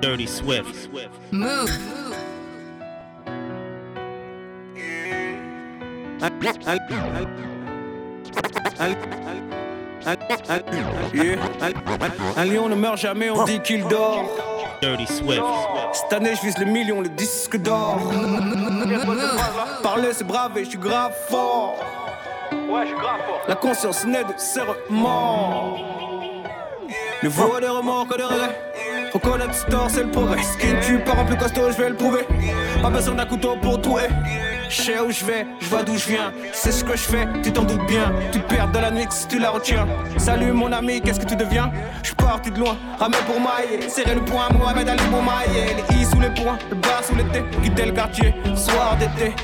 Dirty Swift. Move. Un lion ne meurt jamais, on dit qu'il dort. Dirty Swift. Cette année, je vise les millions, les disques d'or. Parler, c'est brave et je suis grave fort. Ouais, je suis grave fort. La conscience naît de ses remords. Le vaut des remords que des regrets. Connaître ce tort, c'est le progrès. Ce qui me tue par un plus costaud, je vais le prouver. Pas besoin d'un couteau pour tout Je sais où je vais, je vois d'où je viens. C'est ce que je fais, tu t'en doutes bien. Tu perds dans la nuit si tu la retiens. Salut mon ami, qu'est-ce que tu deviens? Je suis parti de loin, ramé pour mailler. Serrer le poing, Mohamed Ali pour mailler. Les i sous les poings, le bas sous l'été. Quitter le quartier, soir d'été.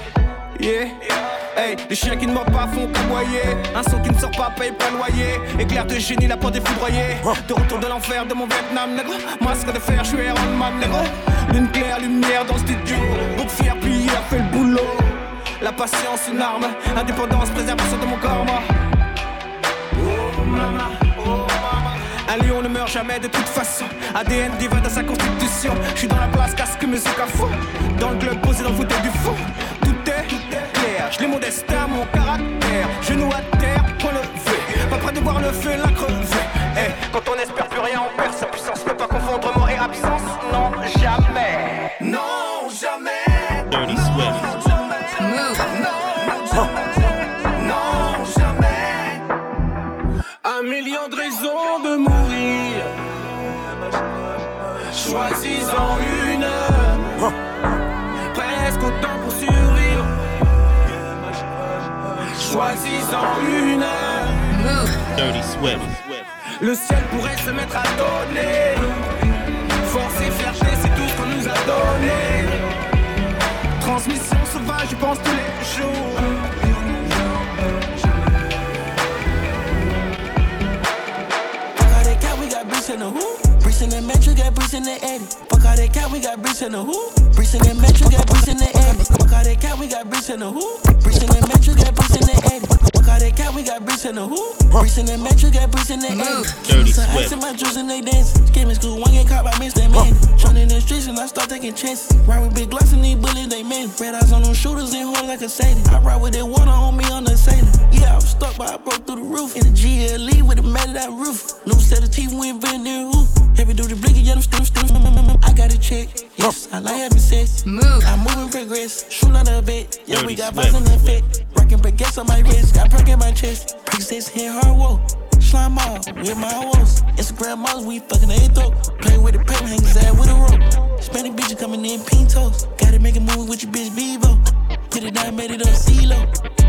Yeah. Hey, les chiens qui ne mordent pas font qu'aboyer. Un son qui ne sort pas paye pas loyer. Éclair de génie, la porte est foudroyée. De retour de l'enfer de mon Vietnam. Masque de fer, je suis Iron Man, négro. Lune claire, lumière dans le studio. Bouc fier, a fait le boulot. La patience, une arme. Indépendance, préservation de mon corps. Un lion ne meurt jamais de toute façon. ADN divin dans sa constitution. Je suis dans la place, casque musique à fond. Dans le club posé dans le fauteuil du fond. Je l'ai mon destin, mon caractère. Genou à terre, point levé. Pas près de voir le feu, la crever. Eh, quand on espère plus rien, on perd sa puissance. Peut pas confondre mort et absence. Non, jamais. Non, jamais. Dirty Swift. Move. Non, jamais. Un million de raisons de mourir. Choisis-en une. Choisis-en une. Move. Dirty Swift. Le ciel pourrait se mettre à donner. Force et fierté, c'est tout ce qu'on nous a donné. Transmission sauvage, je pense tous les jours. In the hoop. Bricks in the metro, got bricks in the eddy. Fuck all that cat, we got bricks in the hoop. Bricks in the metro, got bricks in the eddy. Fuck all that cat, we got bricks in the hoop. Bricks in the metro, got bricks in the eddy. Fuck all that cat, we got bricks in the hoop. Bricks in the metro, got bricks in the eddy. Move. Dirty Some ice in my juice and they dance. Skimming school, one get caught by Mr. Man. Trying in the streets and I start taking chances. Ride with big glocks and these bullets, they men. Red eyes on them shooters and hold like a Sadie. I ride with that water on me on the sailor. Yeah, I was stuck, but I broke through the roof. In the GLE with a matted out roof. New set of teeth, we ain't been there. Who? Heavy duty blinking, yeah, them still, still. I got a check. Yes, I like having sex. Move. I'm moving progress, shooting on a bit. Yeah, we got Swift. in the fit. Rocking baguettes on my wrist, got perk in my chest. Princess hit hard whoa. Slime off with my woes. Instagram models, we fucking they throat. Play with the paper, hang his ass with a rope. Hispanic bitches coming in pintos. Gotta make a movie with your bitch Vivo. Put it down, made it up CeeLo.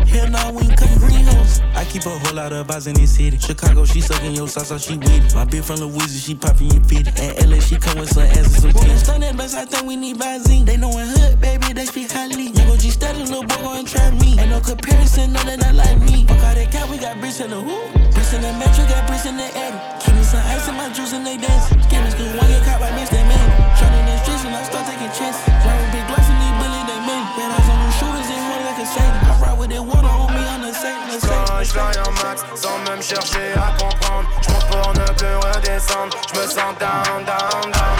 Hell no, we ain't cutting green hoes. I keep a whole lot of vibes in this city. Chicago, she sucking your sauce, so she with it. My bitch from Louisiana, she popping your fitty. And LA, she come with some ass and some titties. Stun that best, I think we need Benzine. They know in hood, baby, they speak highly. OG steady, little boy gon' try me. Ain't no comparison, no, they not like me. Fuck all that cat, we got bricks in the hoop. Bricks in the metro, got bricks in the eddy. Keep me some ice in my juice and they dance. Skimming school, one get caught by Mr. Man. Trying in the streets and I start taking chances. j'fais max sans même chercher à comprendre. J'monte pour ne plus redescendre, j'me sens down, down, down.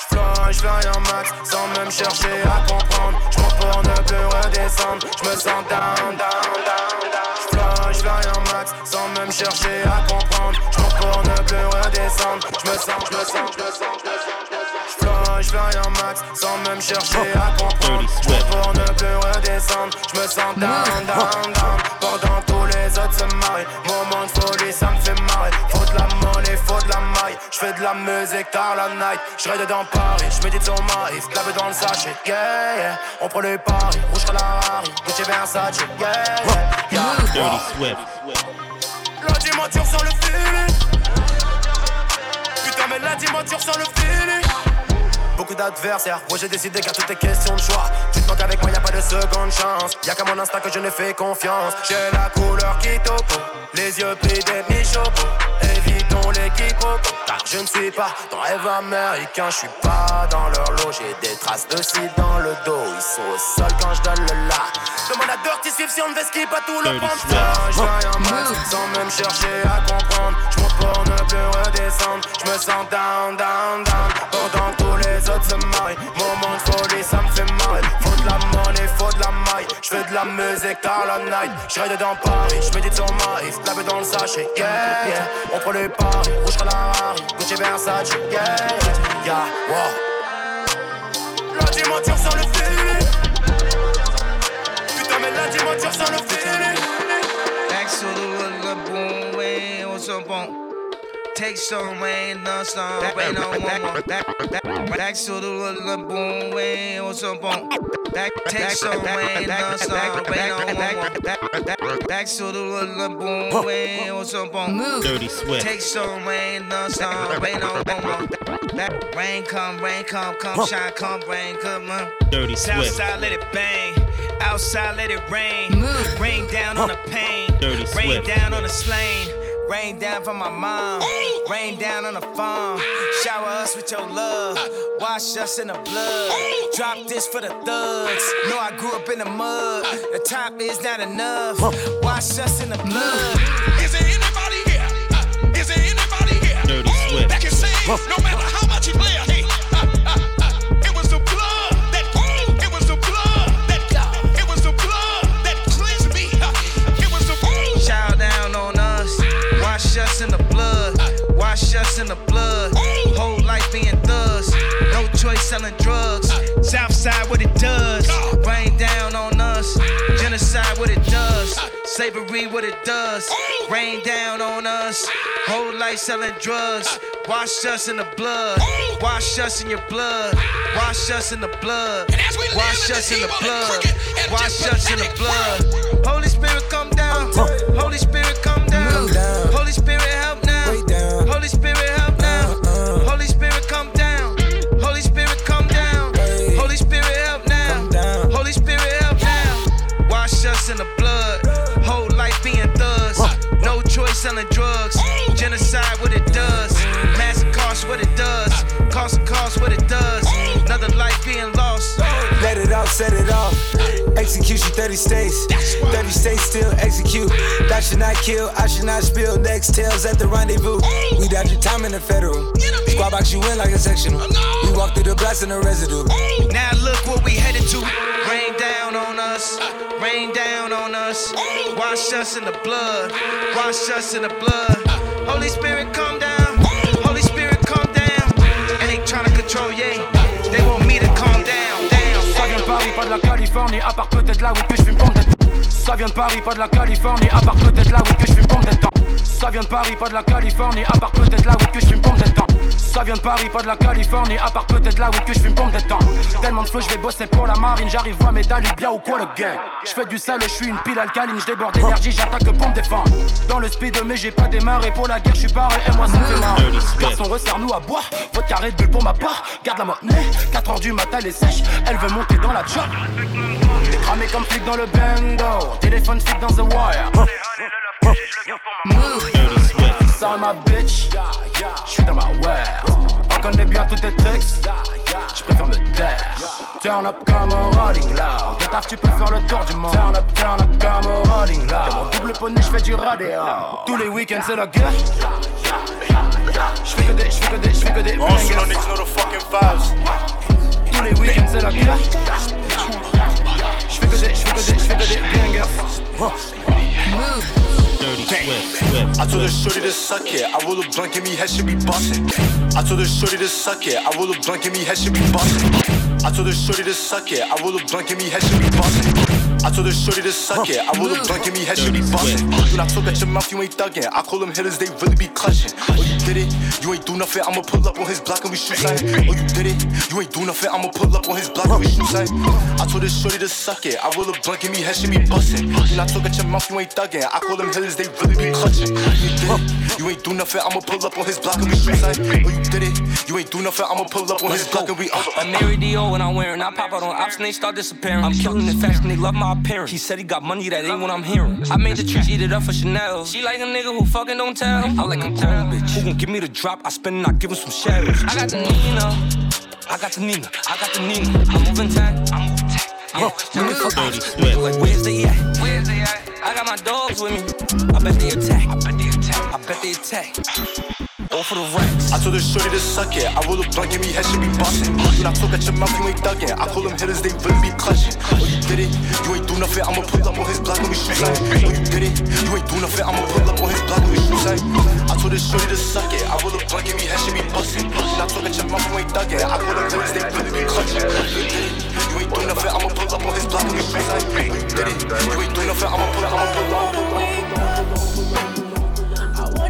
J'fly, j'fly en max sans même chercher à comprendre. J'monte pour ne plus redescendre, j'me sens down, down, down, down. J'fly, j'fly en max sans même chercher à comprendre. J'monte pour ne plus redescendre, j'me sens, j'me sens, j'me sens, j'me sens. J'fly, j'fly en max sans même chercher à comprendre. J'monte pour ne plus redescendre, j'me sens down, down, down. Pendant les autres se marient. Moment de folie, ça me fait marrer. Faut de la monnaie, faut de la maille. Je fais de la musique tard la night. Je rêve dans Paris, je médite sur Marie Clave dans le sachet, yeah, yeah. On prend les paris, rouge à la Rari Gucci Versace, yeah, yeah, yeah. Dirty Swift. La dimension sur le feeling. Putain mais la dimension sur le feeling Beaucoup d'adversaires, moi j'ai décidé qu'à toutes tes questions de choix Tu te manques avec moi, y a pas de seconde chance. Y'a qu'à mon instinct que je ne fais confiance. J'ai la couleur qui topo Les yeux pris des mi-chopo Car je ne suis pas dans rêve américain, je suis pas dans leur lot, j'ai des traces de cils dans le dos, ils sont au sol quand je donne le la. Demande à Dirty Swift si on ne skip pas tout le prendre. Je un max sans même chercher à comprendre, je monte pour ne plus redescendre, je me sens down, down, down, pendant que tous les autres se marient, moment de folie ça me fait marrer, faut de la monnaie, faut de la maille, je fais de la musique tard la night, je ride dans Paris, je médite sur Maïs, la baie dans le sachet, yeah, yeah, on prend les paris, rouge à la Harry, Gucci Versace, yeah, yeah, yeah, wow. La dimension sans le feeling Putain mais la dimension sans le feeling Back to the little boom, way on some bone. Take some rain, no some rain on one more. Back, back, back to the little boom, way on some bone. Back, take some rain, no some rain on one more. Back, back, back to the little boom, way on some bone. Move. Dirty Swift. Take some rain, no some rain on one more. Back, rain come, rain come, come shine, come rain, come on. Dirty Swift. Southside let it bang, outside let it rain. Move. Rain down on the pain, Dirty rain down on the slain. Rain down for my mom, rain down on the farm. Shower us with your love, wash us in the blood. Drop this for the thugs. Know I grew up in the mud. The top is not enough. Wash us in the blood. Is there anybody here? Uh, there anybody here? Dirty Swift. That can say no matter how in the blood. Whole life being thugs, no choice selling drugs. Southside, what it does, rain down on us. Genocide, what it does, slavery, what it does, rain down on us. Whole life selling drugs, wash us in the blood, wash us in your blood, wash us in the blood, as we live wash us in the blood, wash us in the blood. Holy Spirit, come down. Holy Spirit, come down. Holy Spirit, help now. Holy Spirit, help now. Holy Spirit, come down. Holy Spirit, come down. Holy Spirit, help now. Holy Spirit, help now. Wash us in the blood. Whole life being thugs. No choice selling drugs. Genocide, what it does. Mass cost, what it does. Cost of cost, what it does. Set it off. Execution 30 states. 30 states still execute. That should not kill, I should not spill. Next tails at the rendezvous. We dodge your time in the federal. Squad box you in like a sectional. We walk through the blast in the residue. Now look what we headed to. Rain down on us, rain down on us. Wash us in the blood, wash us in the blood. Holy Spirit, come down. Holy Spirit, come down. And they tryna control, yeah. La Californie, à part peut-être là où que je fume pomme de Ça vient de Paris, pas de la Californie, à part peut-être là où que je fume temps. Ça vient de Paris, pas de la Californie, à part peut-être là où que je fume temps. Ça vient de Paris, pas de la Californie, à part peut-être là où que je fume pomme de temps. Tellement de flow, je vais bosser pour la marine, j'arrive voir médaille bien ou quoi le gang. Je fais du sale, je suis une pile alcaline, je déborde d'énergie, j'attaque pour me défendre. Dans le speed, mais j'ai pas démarré pour la guerre, je suis paré et moi ça fait marre. Garçon, resserre-nous à boire, votre carré de bulle pour ma part. Garde la monnaie, 4 heures du matin, elle est sèche, elle veut monter dans la job. Cramé comme flic dans le bando, téléphone flic dans the wire. Move. Dirty Swift. Bitch, j'suis dans ma world. On connaît bien tous tes tricks, j'préfère me taire. Turn up comme un rolling loud. De taf, tu peux faire le tour du monde. Turn up, turn up comme un rolling loud. Dans mon double poney, j'fais du radéo. Tous les week-ends, c'est la guerre. J'fais que des, j'fais que des, j'fais que des bangers. Tous les week-ends, c'est la guerre. J'fais que des, j'fais que des, j'fais que des bangers. Move. Dirty Swift. I told her shorty to suck it. I roll a blunt, give me head, should be bustin'. I told her shorty to suck it. I roll a blunt, give me head, should be bustin'. I told her shorty to suck it. I roll a blunt, give me head, should be bustin'. I told her shorty to suck it. I roll a blunt, give me head, should be bustin'. When I talk at your mouth, you ain't thuggin'. I call them hitters, they really be clutching. Oh, you did it? You ain't do nothing. I'ma pull up on his block and we shoot something. Oh, you did it? You ain't do nothing. I'ma pull up on his block and we shoot something. I told her shorty to suck it. I roll a blunt, give me head, should be bustin'. When I talk at your mouth, you ain't thuggin'. I call them hitters, they really be clutching. Oh, you did it? You ain't do nothing, I'ma pull up on his block and we like, oh you did it. You ain't do nothing, I'ma pull up on his block and we. Uh. A Mary Dio when I'm wearing. I pop out on ops and they start disappearing. I'm killing the fashion, they love my appearance. He said he got money, that ain't what I'm hearing. I made the trees eat it up for Chanel. She like a nigga who fucking don't tell. I like a grown bitch. Who gon' give me the drop? I spend and I give him some shadows. I got the Nina. I got the Nina. I got the Nina. I'm moving tight. I'm moving tight. Yeah, you can fuck. Swift. Like, where's the at? Where's the at? I got my dogs with me. I bet they attack. I bet they attack. I bet they attack. All for the racks. I told her shorty to suck it. I roll a blunt, give me head, she be bustin'. When I talk at your mouth, you ain't ducking. I call them hitters, they really be clutching. Oh, you did it? You ain't do nothing, I'ma pull up on his block when we shoot like. Oh, you did it? You ain't do nothing, I'ma pull up on his block when we shoot like. I told her shorty to suck it. I roll a blunt, give me head, she be bustin'. When I talk at your mouth, you ain't ducking. I call them hitters, they really be clutching. Oh, you did it? You ain't do nothing, I'ma pull up on his block when we shoot like. Oh, you did it? You ain't do nothing, I'ma pull up, I'ma pull up.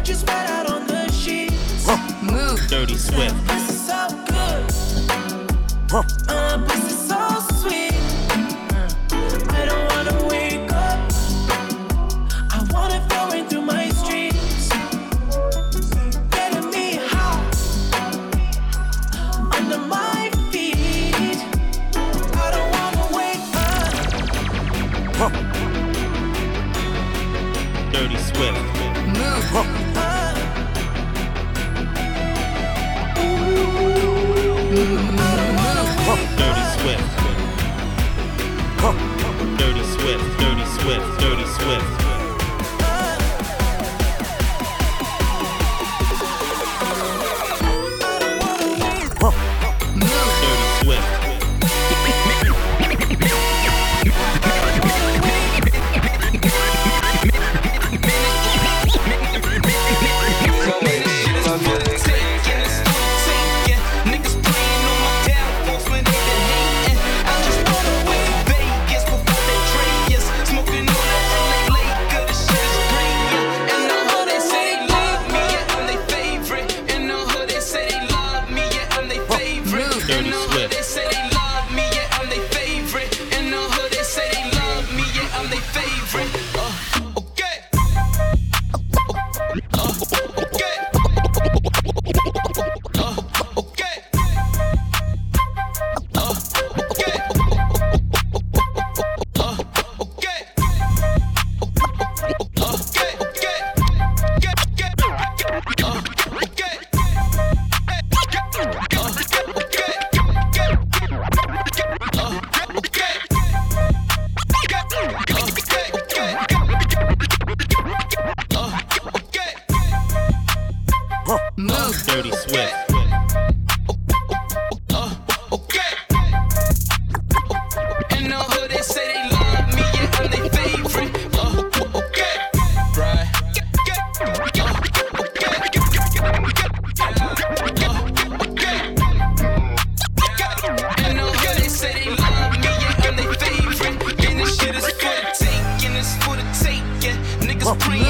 You spread out on the sheets. Move. Dirty Swift. This is so good. Uh, Dirty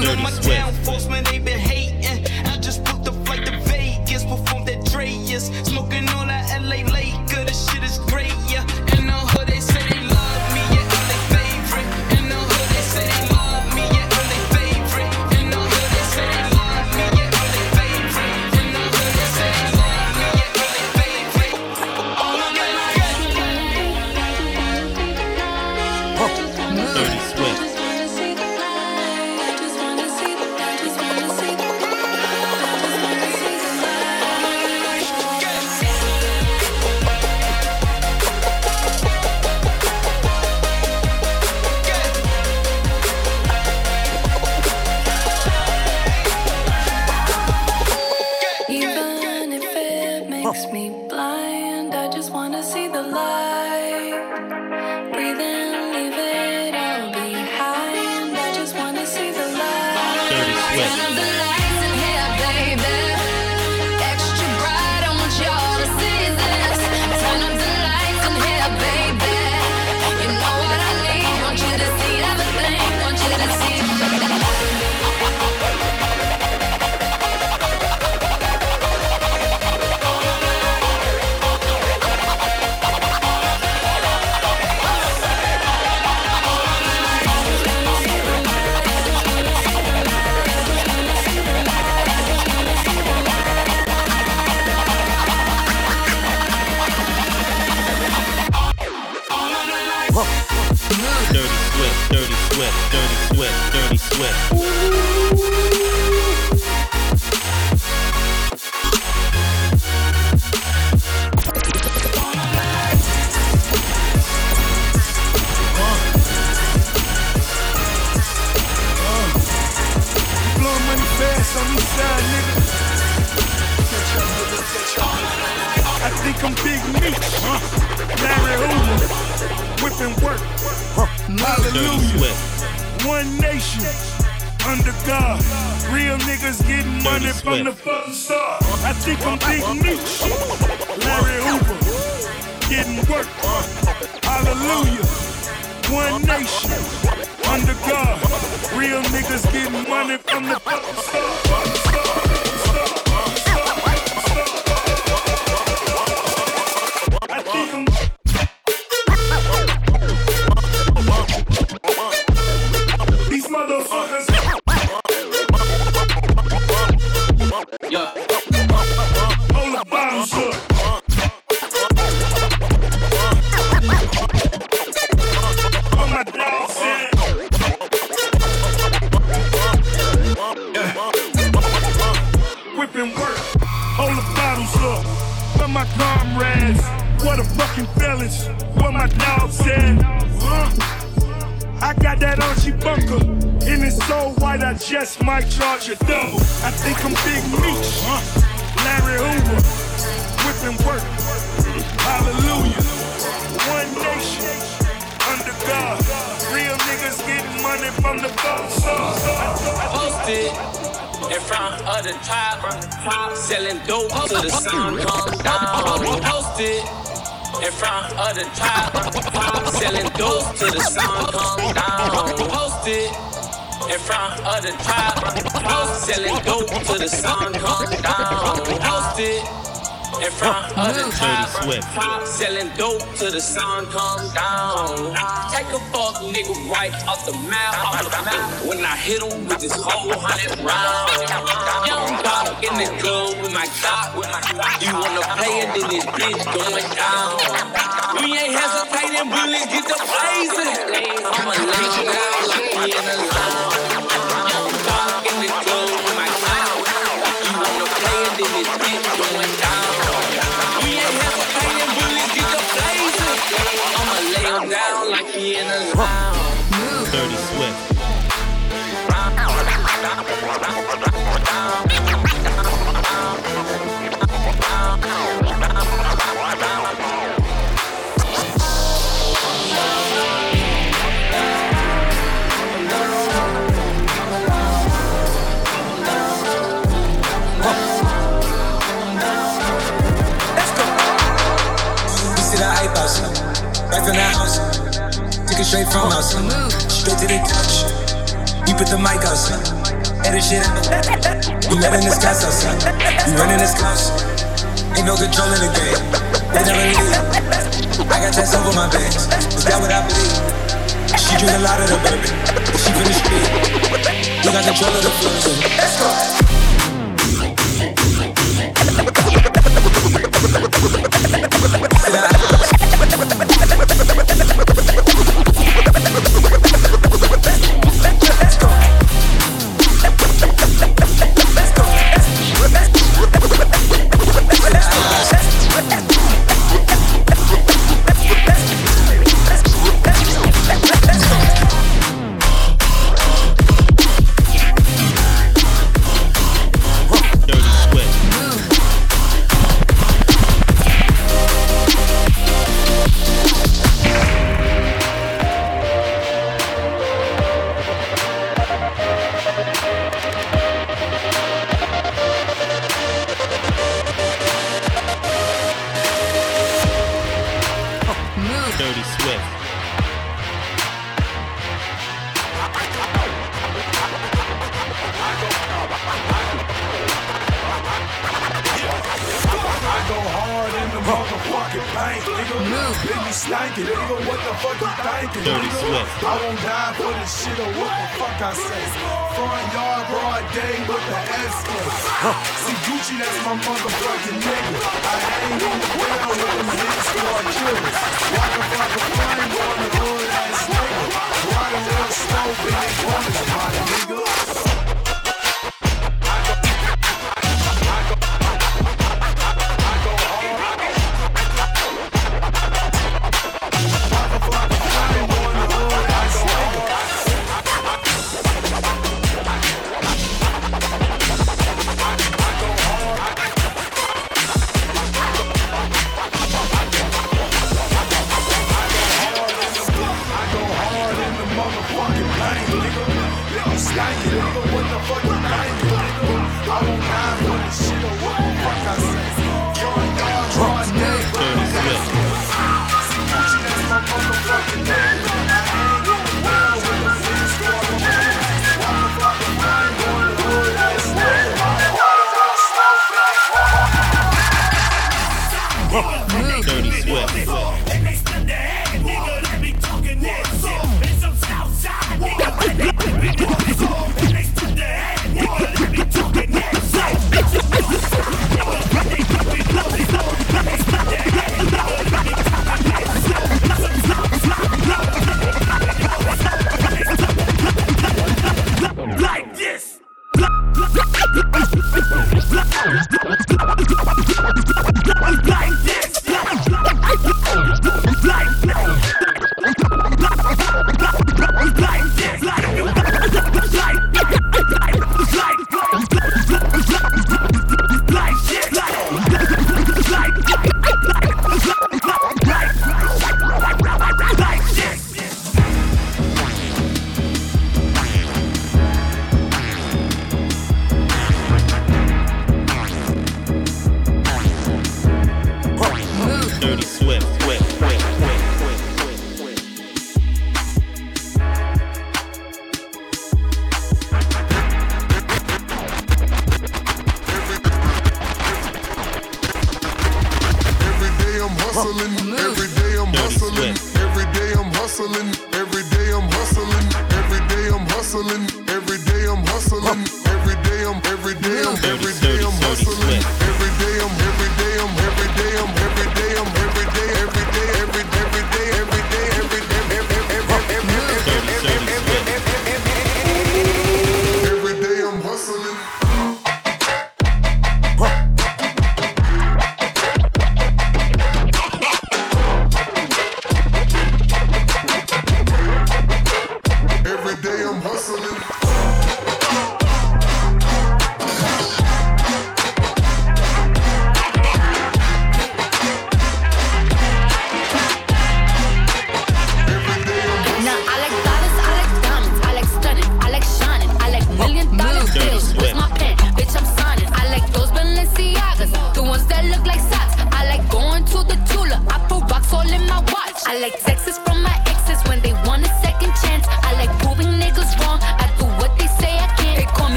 Dirty Swift. Selling dope till the sun comes down. Posted in front of the top, selling dope till the sun comes down. Posted in front of the Swift. selling dope till the sun comes down. Take a fuck nigga right off the mouth, off the mouth. When I hit him with this whole hundred round, young in the club with my cop. You wanna play it, then this bitch going down. We ain't hesitating, bullets get the blazing. I'ma lay like we in a line. From the house. Took it straight from us, straight to the couch. We put the mic out, son. Edit shit out. Met in this casa, son. We running this house. Ain't no control in the game. They never leave. I got tats over my veins. Is that what I believe? She drink a lot of the bourbon. She finished speed. We got control of the flows. and Let's go. See that?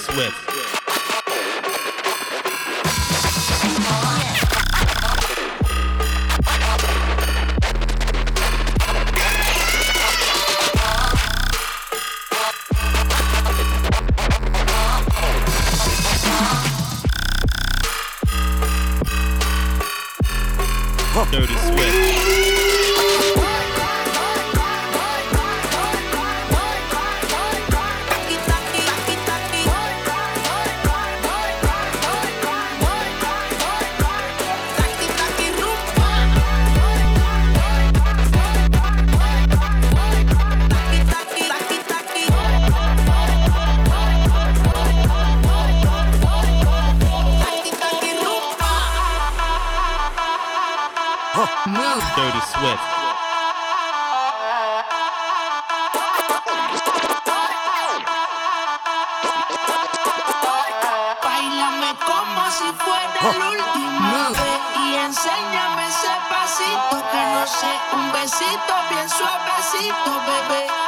Swift. Dirty Bailame como si fuera la última vez y enséñame ese pasito que no sé, un besito bien suavecito, bebé.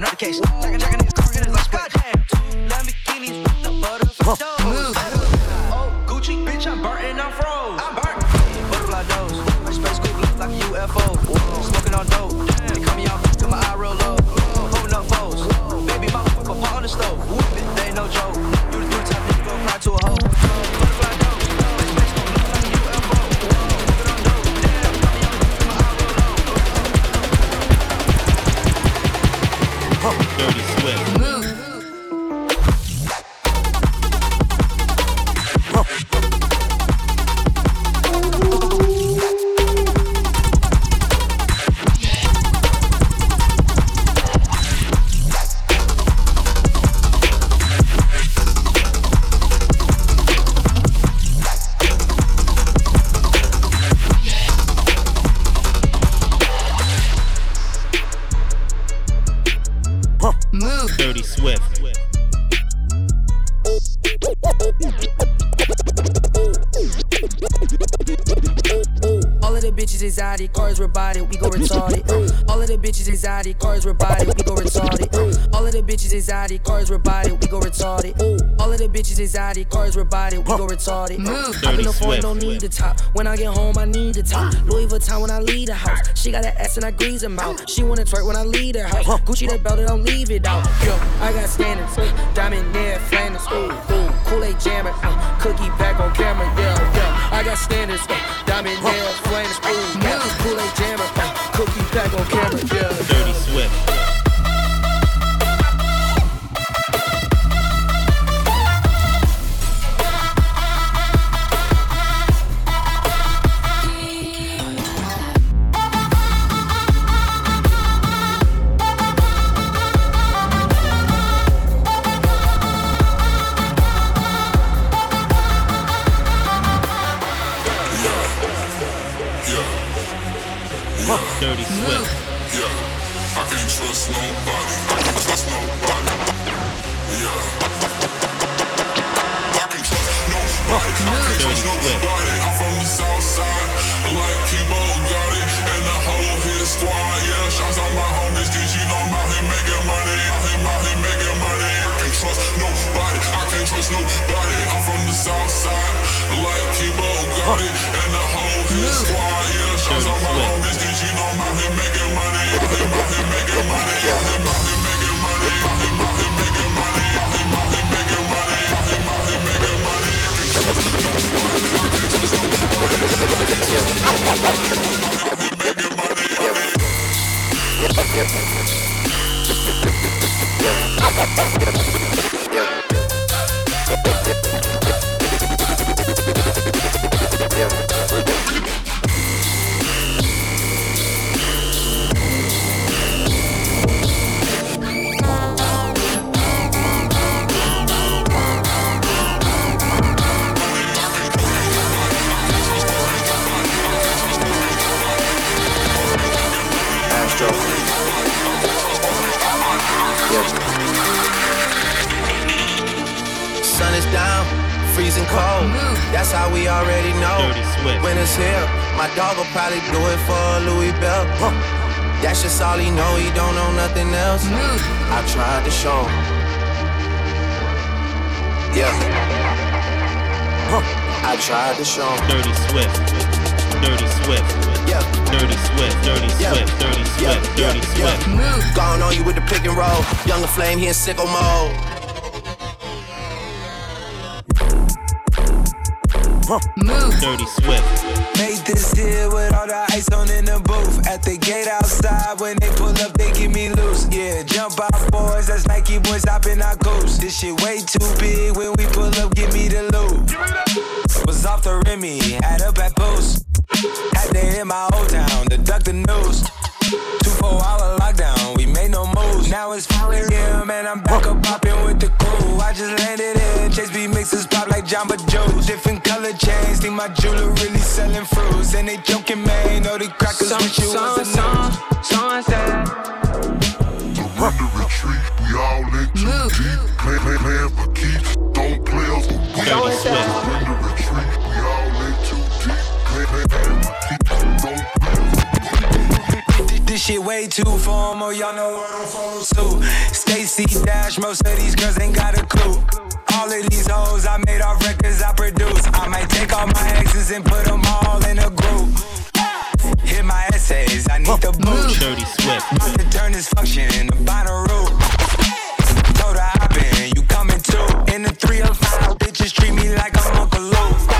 notification. Check, check, cars were body, we go retarded. Ooh. All of the bitches is cars were body, we go retarded. Ooh. All of the bitches is cars were body, we go retarded. Mm. I'm in the phone, don't need the top. When I get home, I need the top. Louis Vuitton when I leave the house. She got an ass and I grease her mouth. She wanna twerk when I leave her house. Gucci that belt, I don't leave it out. Yo, I got standards, diamond near flannels. Ooh, ooh, Kool-Aid jammer, uh, cookie back on camera, yeah, yeah. I got standards, uh, diamond nail, flames, ooh, yeah. Kool-Aid jammer, uh, cookie back on camera, yeah. That's just all he know, he don't know nothing else. Mm. I tried to show him. Yeah. Huh. I tried to show him. Dirty Swift. Dirty Swift. Yeah. Dirty Swift. Dirty Yeah. Swift. Dirty Swift. Dirty Swift. Gone on you with the pick and roll. Younger flame, he in sicko mode. Move. Dirty Swift. Made this deal with all the ice on in the booth. At the gate outside, when they pull up, they give me loose. Yeah, jump out, boys. That's Nike boys hopping our goose. This shit way too big. When we pull up, give me the loot. Was off the Remy, had up at Boost. Had to hit my old town to duck the news. Two four hour lockdown, we made no moves. Now it's 4 a.m. and I'm back up popping with the crew. I just landed in Chase B mixes pop like Jamba Joe's. Different color chains, think my jeweler really selling fruits. And they joking, man, know the crackers wish you was a news. Surrender retreat, we all in too deep. Play, play, playing for keeps. Don't play us for weeks. Dirty Swift. Surrender This shit way too formal, y'all know what I'm follow suit. Stacy Dash, most of these girls ain't got a clue. All of these hoes I made off records I produce. I might take all my exes and put them all in a group. Hit my essays, I need the boot. Dirty Swift. About to turn this function into Bonnaroo. Told her I been, you coming too. In the 305, bitches treat me like I'm Uncle Luke.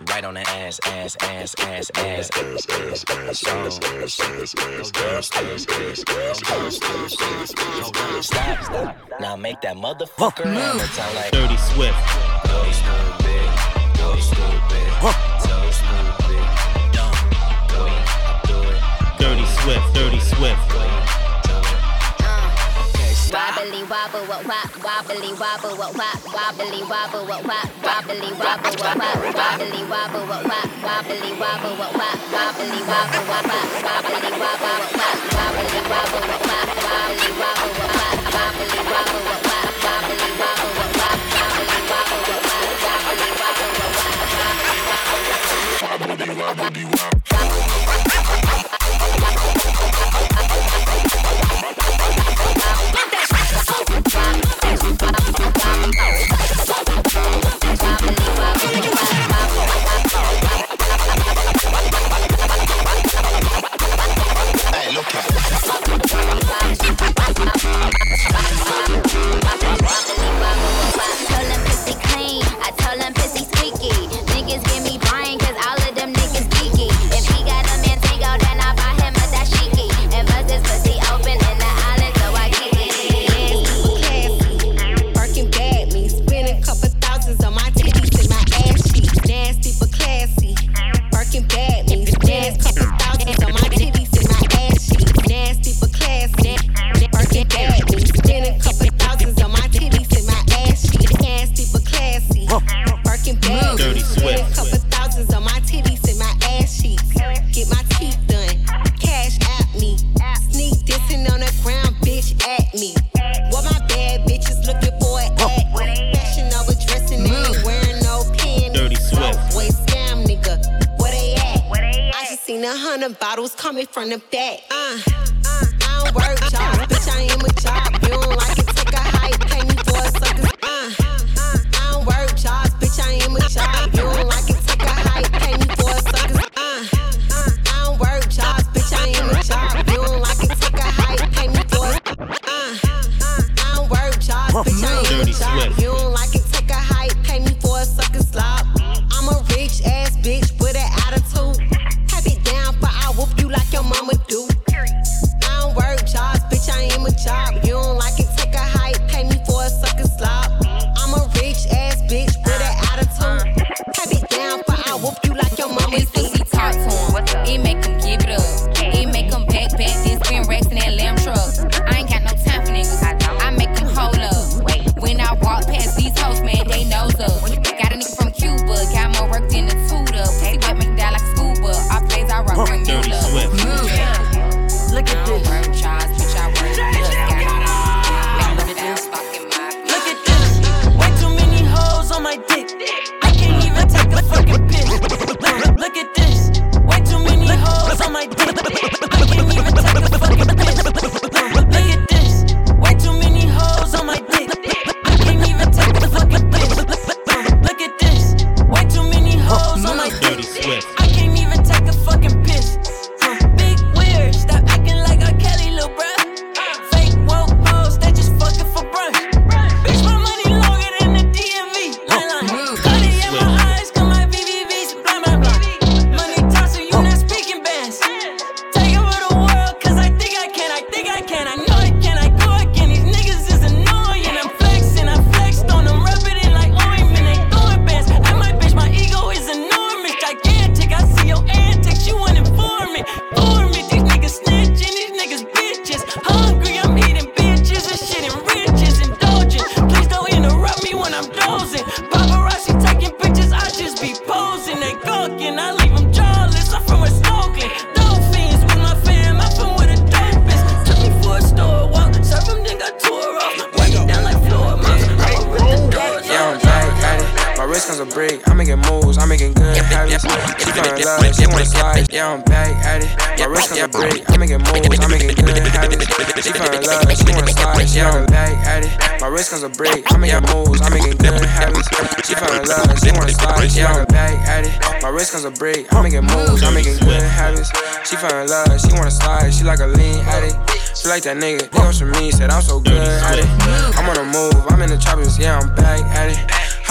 Right on the ass, ass, ass, ass, ass, ass, ass, ass, ass, ass, ass, ass, ass, ass, ass, ass, Stop, stop. Now make that motherfucker hammer sound like Dirty Swift. Go stupid, go stupid, so stupid, dumb. Go I do it. Dirty Swift. Dirty Swift. Wobbly wobble wop wop wobbly wobble wop wop wobbly wobble wop wop wobbly wobble wop wop wobbly wobble wop wop wobbly wobble wop wop wobbly wobble wop wop wobbly wobble wop wop wobbly wobble wop wop wobbly wobble wop wop wobbly wobble wop wop wobbly wobble wop wop wobbly wobble wop wop wobbly wobble wop wop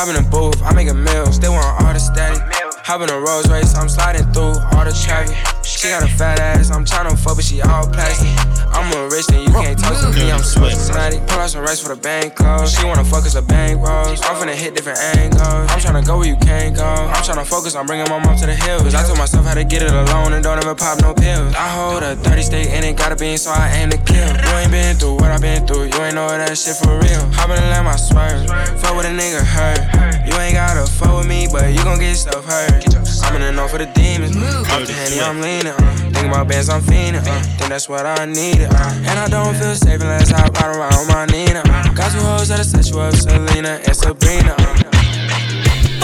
Hop in the booth, I make a meal, still want all the static. Hop in a Rolls Royce, I'm sliding through all the traffic. She got a fat ass, I'm tryna fuck, but she all plastic. I'm a rich and you can't talk to me, I'm systematic. Pull out some rice for the bank close. She wanna fuck us a bank rolls. I'm finna hit different angles. I'm tryna go where you can't go. I'm tryna focus on bringing my mom to the hills. I told myself how to get it alone and don't ever pop no pills. I hold a 30 state and it got a bean, so I aim to kill. You ain't been through what I've been through, you ain't know that shit for real. Hop in lamb, I swerve. Fuck with a nigga hurt. You ain't gotta fuck with me, but you gon' get stuff hurt. I'm in the north for the demons. Off the henny, I'm leaning. Uh. Think about bands, I'm fiending. Uh. Think that's what I needed. Uh. And I don't feel safe unless I ride around my Nina. Uh. Got two hoes that'll set you up, Selena and Sabrina. Uh.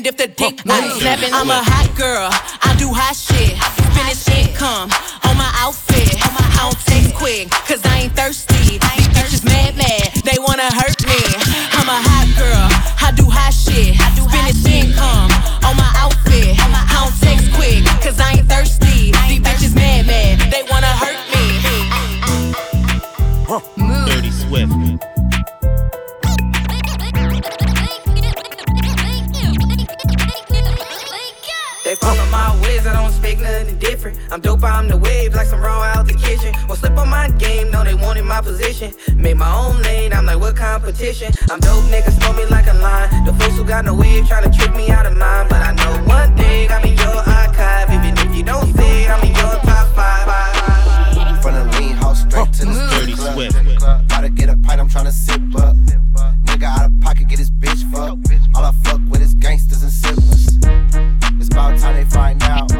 even if the dick ain't snapping. I'm a hot girl, I do hot shit. Finish income on my outfit. I don't take quick, cause I ain't thirsty. These bitches mad, mad, they wanna hurt me. I'm a hot girl, I do hot shit. Finish income on my outfit. I don't take quick, cause I ain't thirsty. These bitches mad, mad, they wanna hurt me. I'm dope, I'm the wave, like some raw out the kitchen. Won't slip on my game, no, they wanted my position. Made my own lane, I'm like, what competition? I'm dope, niggas know me like a line. The folks who got no wave trying to trick me out of mine. But I know one thing, I'm in your archive. Even if you don't see it, I'm in your top five. From the lean house straight to the Dirty strip club. Swift. Gotta get a pint, I'm tryna sip up. Nigga out of pocket, get his bitch fucked. All I fuck with is gangsters and sippers. It's about time they find out.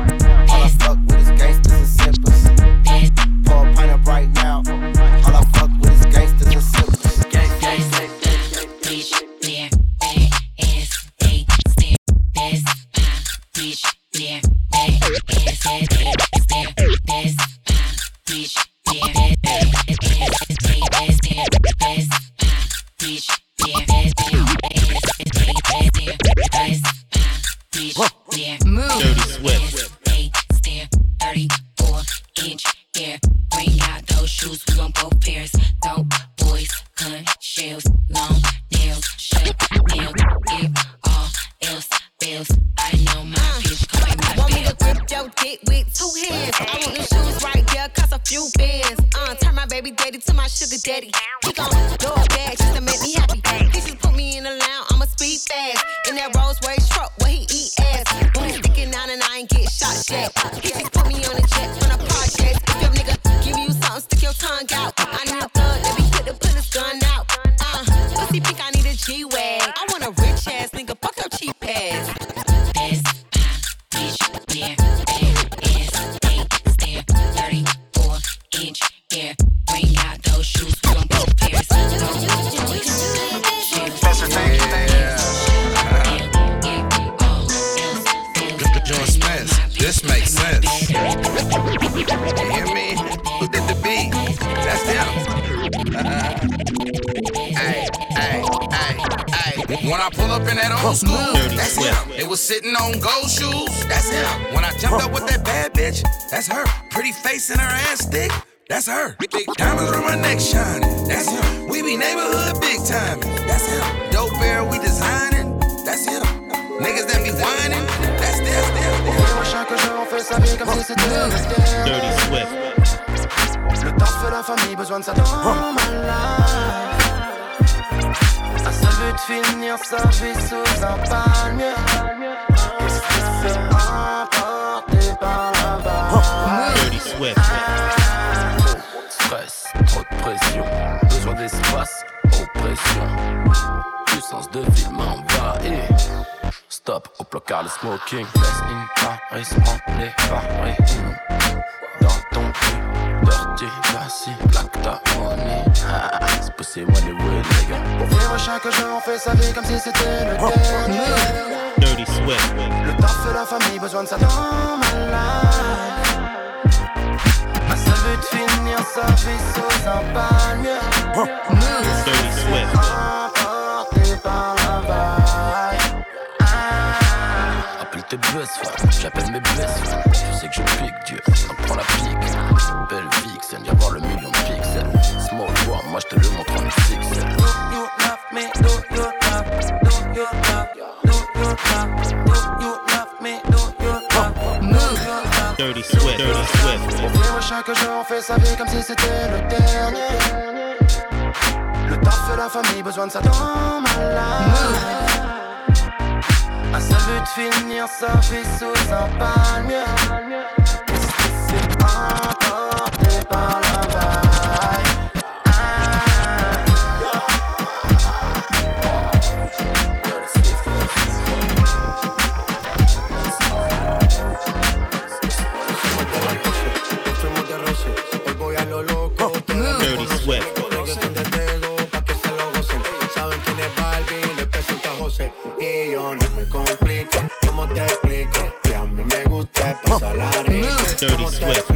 When I pull up in that old school, that's him. It was sitting on gold shoes, that's him. When I jumped up with that bad bitch, that's her. Pretty face and her ass thick. That's her. Big diamonds on my neck shining. That's him. We be neighborhood big time. That's him. Dope air we designing. That's him. Niggas that be whining. That's them. That's them. Chaque jour on fait sa vie comme si c'était le dernier. Dirty Swift. Le taf et la famille, besoin de ça dans ma life. Seul but, finir vie sous un palmier. Et se laisser emporter par la vague. Dirty Swift. Stress, trop de pression, besoin d'espace, oppression. Puissance de ville m'envahit. Stop au placard le smoking. Laisse une Paris, prends les paris. Dans ton cul, dirty, classy, black ta. Ah, c'est possible Hollywood, les gars. Pour vivre chaque jour, on fait sa vie comme si c'était le dernier. Dirty Swift. Le taf et la famille, besoin de ça dans ma life. Un seul but, finir sa vie sous un palmier. Dirty Swift. Emporté par la vague. Appelle tes best j'appelle mes best. Je sais que je pique Dieu, on prend la pique. Belle vixen, viens moi je te le montre en XXL. You love me, do you love, do you love, do you love, do you love me, do you love, do you love. Dirty Swift. Dirty Swift. Pour vivre chaque jour, on fait sa vie comme si c'était le dernier. Le taf et la famille, besoin de ça dans ma life. Un seul but, finir sa vie sous un palmier. Et se laisser emporter par la Dirty ¿Cómo te Swift.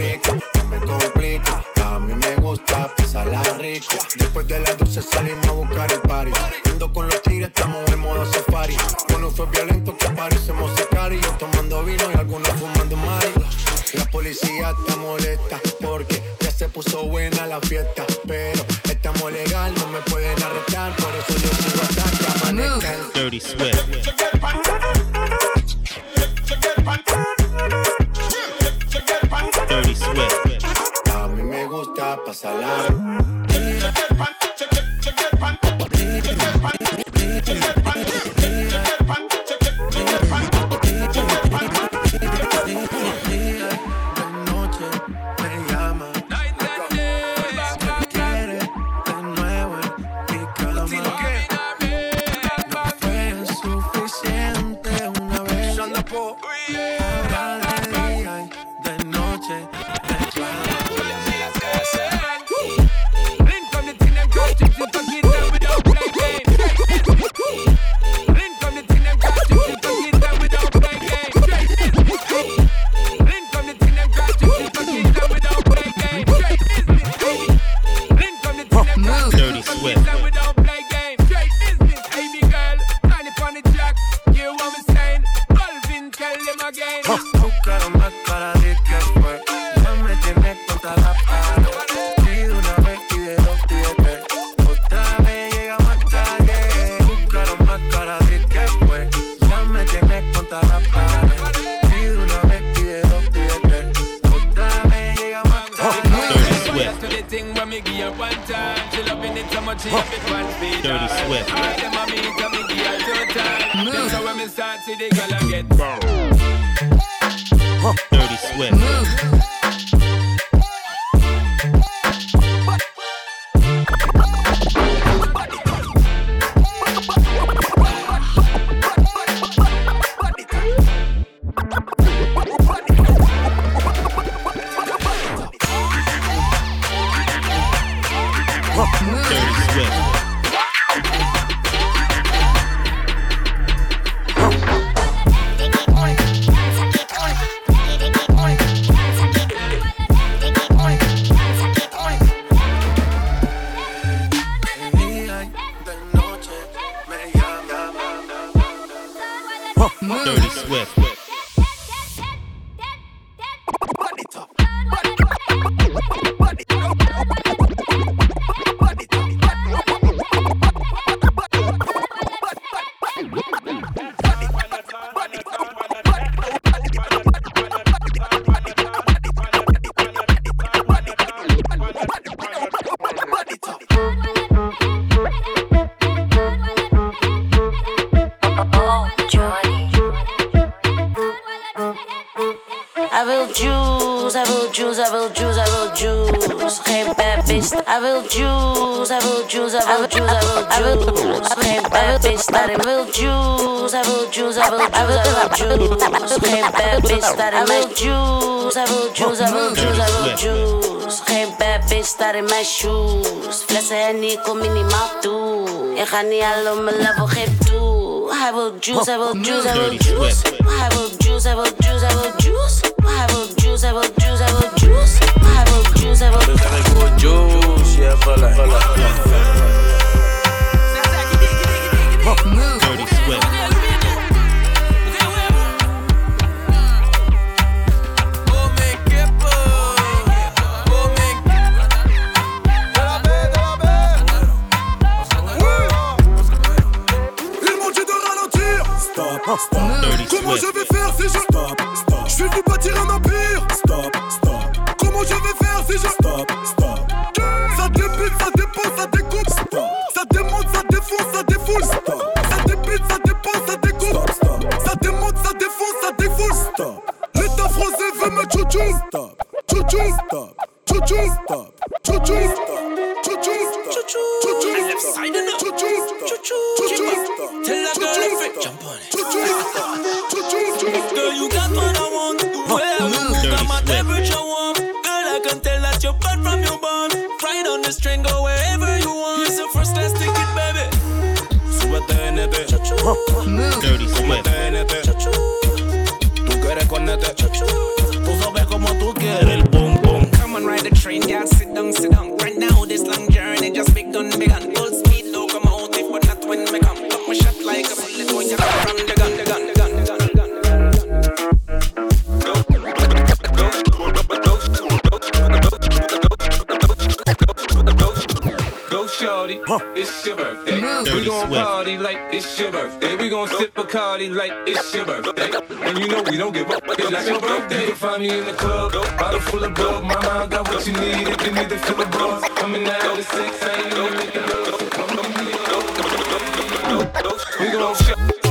I wil juice, I wil juice, I wil juice, I wil juice. Geen bad bitch. Dat ik wil juice, I will juice, I will I will juice. Geen bad bitch. Dat ik wil juice, I will juice, I will juice, I will juice. Geen bad bitch. Staat in mijn shoes. Flessen Henny kom minimaal toe. Ik ga niet al op mijn level, geef toe. I will juice, I will juice, I will. I will juice, I will juice, I will juice. I will juice, I will juice, I will juice. Juice, I yeah, for life. Stop, Comment je vais faire si je. Stop, stop. Je vais vous bâtir un empire. Stop, stop. Comment je vais faire je. Stop, stop. Ça débute, ça dépend, ça découpe. Stop. Ça démonte, ça défonce, ça défoule. Stop. Ça débute, ça dépend, ça découpe. Stop, Ça démonte, ça défonce, ça défoule. Stop. L'état français veut me chouchou. Stop. Chouchou. Stop. Chouchou. Stop. Chouchou. Stop. Chouchou. Chouchou. Chouchou. Chouchou. Chouchou. Tell that girl if it jump on it. Girl, you got what I want. I move, got my temperature warm. Girl, I can tell that you're bad from your bond. Ride on the string, go wherever you want. It's a first class ticket, baby. Súbete Dirty Swift. Tú quieres cornete. Tú sabes cómo tú quieres gon' party like it's your birthday. We gon' sip a cardi like it's your birthday. And you know we don't give up. It's not your birthday. You can find me in the club, bottle full of bug. My mind got what you need if you need to fill the buzz. Coming out of six, I ain't no making love. We gon' shut.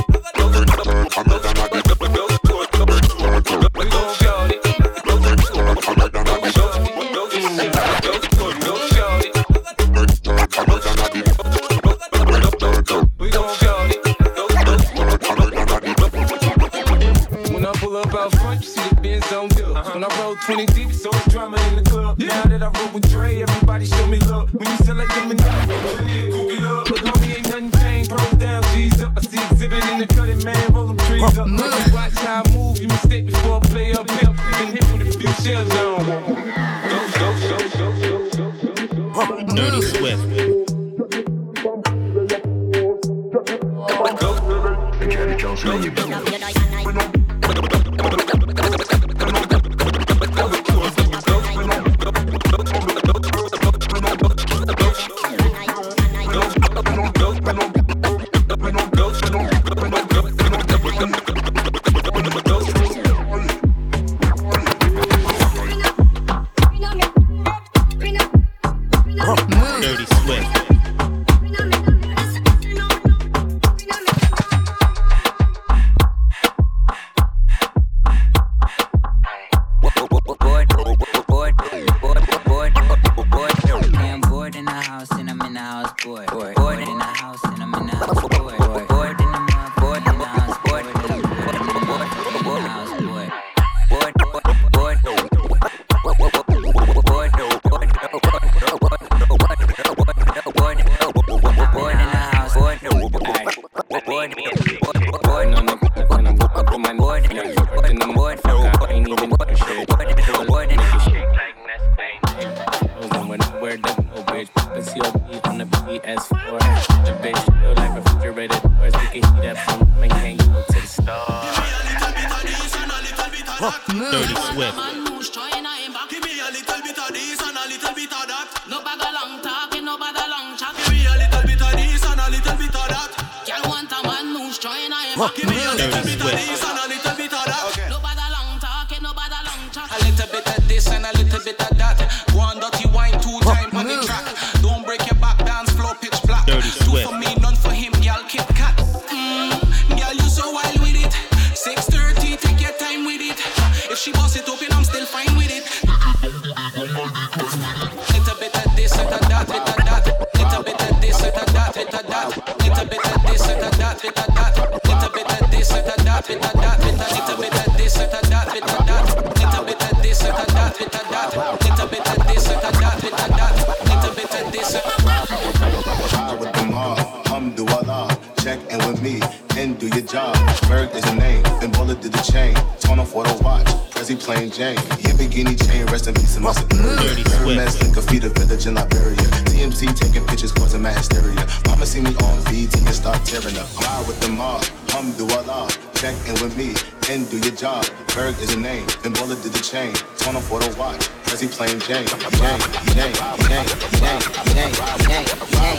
Jane. Your bikini chain, rest in peace, and muscle. Dirty Hermes, link a feet of village in Liberia. TMC taking pictures, causing my hysteria. Mama see me on VT and start tearing up. Ride with the mob, hum do Allah. Check in with me, and do your job. Berg is a name, then Bullet did the chain. Tone for the watch, as he playing Jane. Jane, Jane, Jane, Jane, Jane, Jane, Jane, Jane,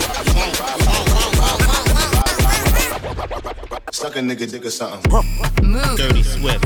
Suck a nigga dick or something. Move. Dirty Swift.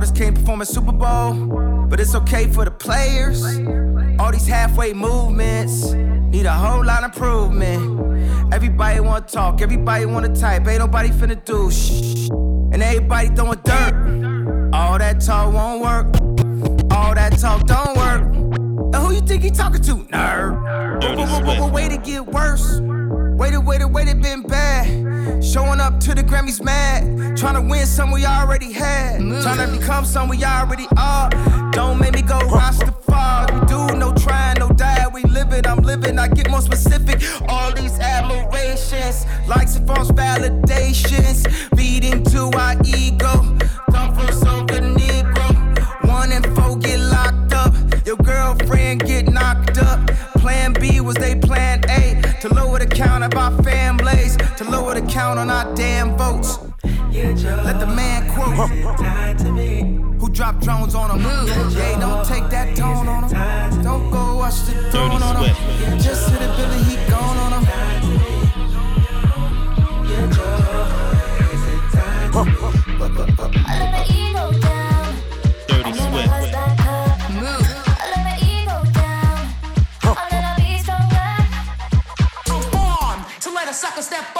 Artists can't perform at Super Bowl, but it's okay for the players. All these halfway movements need a whole lot of improvement. Everybody wanna talk, everybody wanna type, ain't nobody finna do shh. And everybody throwing dirt. All that talk won't work. All that talk don't work. And who you think he talking to? Nerd. Wait to get worse. Waited, waited, waited, been bad. Showing up to the Grammys mad. Trying to win some we already had. Trying to become some we already are. Don't make me go Rastafari. We do no trying, no die. We live it, I'm living. I get more specific. All these admirations, likes and false validations, feeding to our ego. Come from Soca Negro. One and four get locked up. Your girlfriend get knocked up. Plan B was they plan A. To lower the count of our fan blaze. To lower the count on our damn votes. Let the man quote who dropped drones on them. Yeah, don't take that tone on them. Don't go watch the throne on them. Just hit a Billy, he gone on them. Huh. step up.